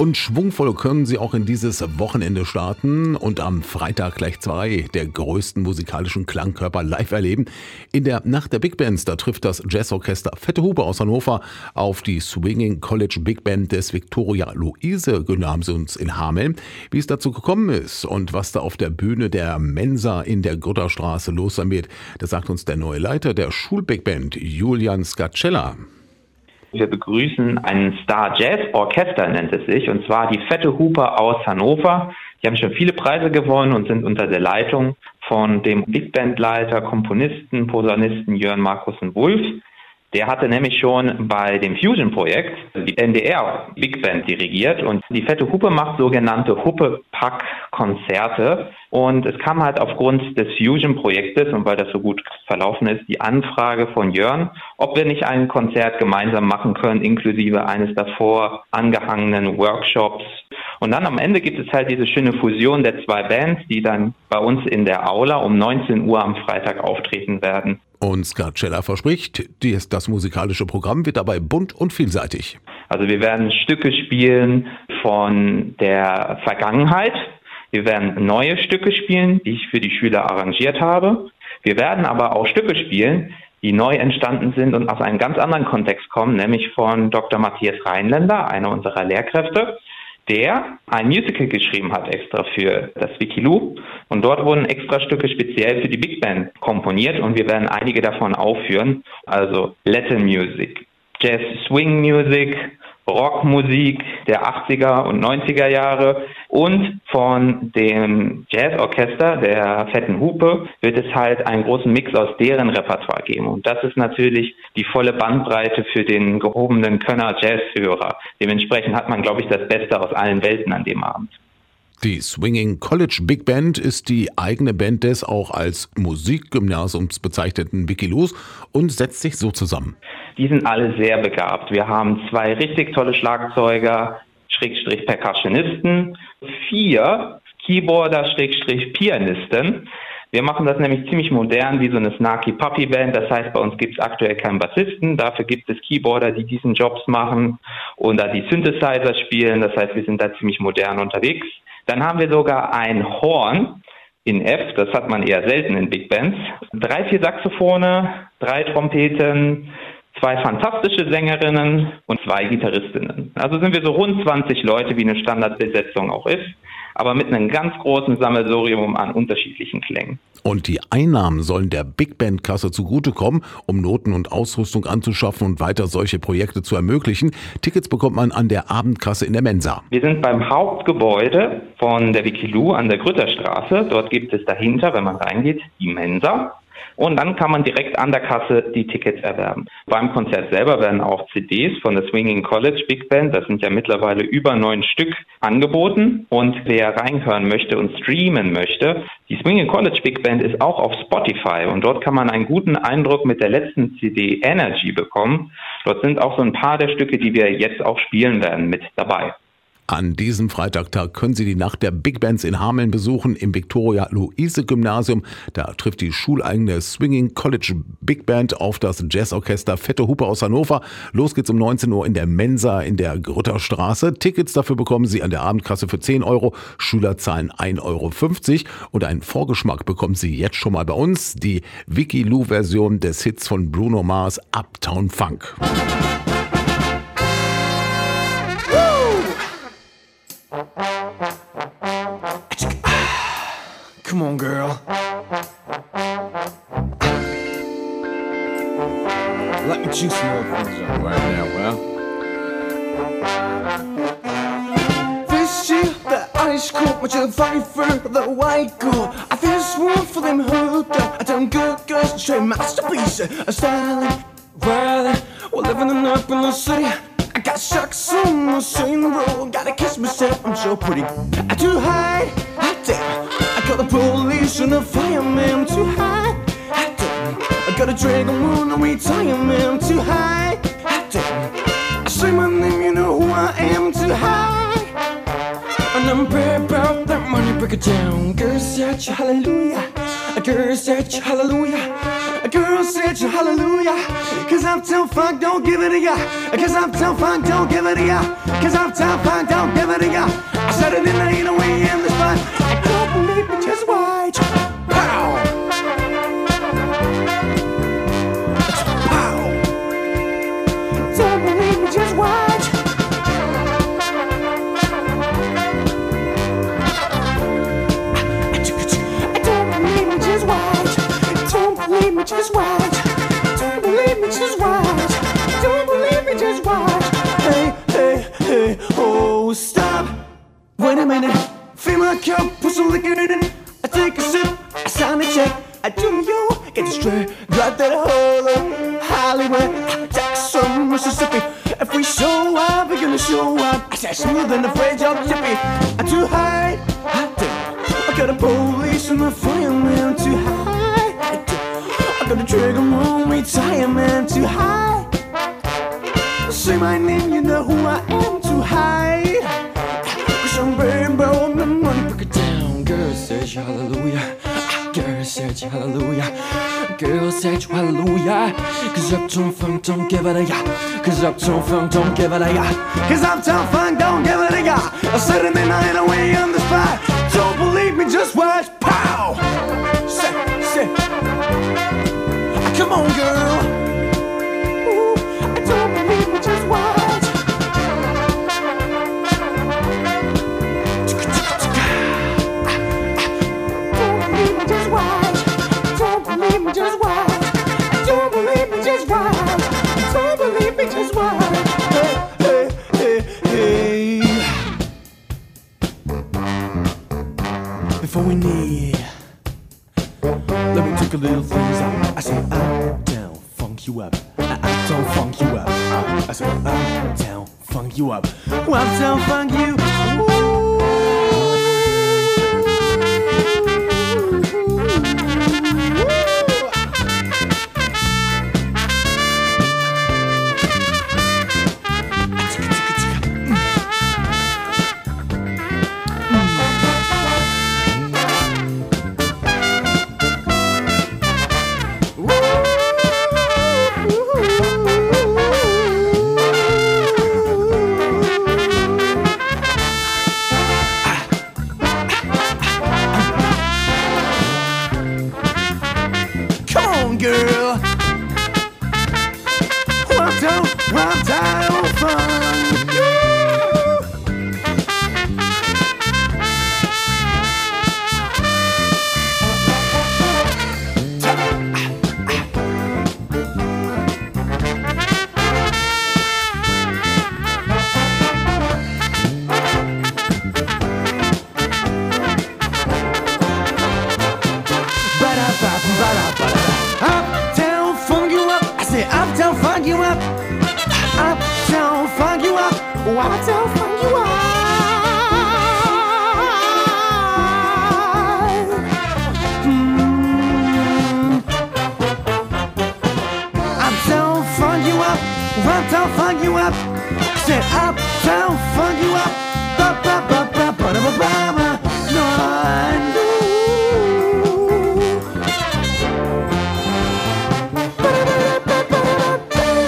Und schwungvoll können sie auch in dieses Wochenende starten und am Freitag gleich zwei der größten musikalischen Klangkörper live erleben. In der Nacht der Big Bands, da trifft das Jazzorchester Fette Hupe aus Hannover auf die Swinging College Big Band des Victoria Luise Gymnasiums in Hameln. Wie es dazu gekommen ist und was da auf der Bühne der Mensa in der Grutterstraße los sein wird, das sagt uns der neue Leiter der Schul-Big Band, Julian Scacella. Wir begrüßen ein Star Jazz Orchester, nennt es sich, und zwar die Fette Huper aus Hannover. Die haben schon viele Preise gewonnen und sind unter der Leitung von dem Big Band Leiter, Komponisten, Posaunisten Jörn Markusen Wulff. Der hatte nämlich schon bei dem Fusion-Projekt die NDR Big Band dirigiert und die Fette Hupe macht sogenannte Huppe-Pack-Konzerte. Und es kam halt aufgrund des Fusion-Projektes und weil das so gut verlaufen ist, die Anfrage von Jörn, ob wir nicht ein Konzert gemeinsam machen können, inklusive eines davor angehangenen Workshops. Und dann am Ende gibt es halt diese schöne Fusion der zwei Bands, die dann bei uns in der Aula um 19 Uhr am Freitag auftreten werden. Und Scarcella verspricht, das musikalische Programm wird dabei bunt und vielseitig. Also wir werden Stücke spielen von der Vergangenheit. Wir werden neue Stücke spielen, die ich für die Schüler arrangiert habe. Wir werden aber auch Stücke spielen, die neu entstanden sind und aus einem ganz anderen Kontext kommen, nämlich von Dr. Matthias Rheinländer, einer unserer Lehrkräfte der ein Musical geschrieben hat extra für das Wikiloo. Und dort wurden extra Stücke speziell für die Big Band komponiert und wir werden einige davon aufführen. Also Latin Music, Jazz Swing Music, Rockmusik der 80er und 90er Jahre und von dem Jazzorchester der Fetten Hupe wird es halt einen großen Mix aus deren Repertoire geben. Und das ist natürlich die volle Bandbreite für den gehobenen Könner Jazzhörer. Dementsprechend hat man, glaube ich, das Beste aus allen Welten an dem Abend. Die Swinging College Big Band ist die eigene Band des auch als Musikgymnasiums bezeichneten Wikilus und setzt sich so zusammen. Die sind alle sehr begabt. Wir haben zwei richtig tolle Schlagzeuger, Schrägstrich Percussionisten, vier Keyboarder, Schrägstrich Pianisten. Wir machen das nämlich ziemlich modern wie so eine Snarky Puppy Band. Das heißt, bei uns gibt es aktuell keinen Bassisten. Dafür gibt es Keyboarder, die diesen Jobs machen und da die Synthesizer spielen. Das heißt, wir sind da ziemlich modern unterwegs. Dann haben wir sogar ein Horn in F, das hat man eher selten in Big Bands. Drei, vier Saxophone, drei Trompeten, zwei fantastische Sängerinnen und zwei Gitarristinnen. Also sind wir so rund 20 Leute, wie eine Standardbesetzung auch ist aber mit einem ganz großen Sammelsurium an unterschiedlichen Klängen. Und die Einnahmen sollen der Big Band Kasse zugutekommen, um Noten und Ausrüstung anzuschaffen und weiter solche Projekte zu ermöglichen. Tickets bekommt man an der Abendkasse in der Mensa. Wir sind beim Hauptgebäude von der Wikilu an der Grütterstraße. Dort gibt es dahinter, wenn man reingeht, die Mensa. Und dann kann man direkt an der Kasse die Tickets erwerben. Beim Konzert selber werden auch CDs von der Swinging College Big Band, das sind ja mittlerweile über neun Stück, angeboten. Und wer reinhören möchte und streamen möchte, die Swinging College Big Band ist auch auf Spotify und dort kann man einen guten Eindruck mit der letzten CD Energy bekommen. Dort sind auch so ein paar der Stücke, die wir jetzt auch spielen werden, mit dabei. An diesem Freitagtag können Sie die Nacht der Big Bands in Hameln besuchen im Victoria Luise Gymnasium. Da trifft die schuleigene Swinging College Big Band auf das Jazzorchester Fette Hupe aus Hannover. Los geht's um 19 Uhr in der Mensa in der Grütterstraße. Tickets dafür bekommen Sie an der Abendkasse für 10 Euro. Schüler zahlen 1,50 Euro. Und einen Vorgeschmack bekommen Sie jetzt schon mal bei uns. Die Wiki Lou Version des Hits von Bruno Mars Uptown Funk. Come on, girl. Let me juice more things up right now, well. This year, the ice cold, you're fight for the white girl. I feel one for them hooked up. I done good girls, straight masterpiece. A styling, riding, we're living up in the city. I got shucks on the same road. Gotta kiss myself, I'm so pretty. I too high, hot damn. Got the police and the fireman too high. I didn't. I got a dragon moon and retirement too high. I didn't. I say my name, you know who I am too high. And I'm proud about that money, break it down. Girl said you hallelujah. A girl said you hallelujah. A girl said you hallelujah. Cause I'm too fuck, don't give it to ya. Cause I'm too fuck, don't give it to ya. Cause I'm too fuck, don't give it to ya. I said it in the way in the spot. I said smooth and afraid you're chippy. I'm too high, I do. I got a police and a fireman too high. I got a trigger on retirement too high. Say my name, you know who I am too high. Cause I'm rainbow on the money, break it down. Girl, says hallelujah. Says hallelujah. Girl, says hallelujah. Cause Uptown Funk don't give it a ya. Cause Uptown Funk don't give it a ya. Cause Uptown Funk don't give it a ya. I said in the night away on the spot. Don't believe me, just watch. Pow! Say, say. Come on, girl. Before we need, let me take a little things out. I say up, down, funk you up. Up, down, funk you up. I say up, down, funk you up. Up, down, funk you. Girl. One down, one down, fun. 我怎放一碗？Run, I'll funk you up. Sit up, I'll you up. Ba ba ba ba ba ba ba ba.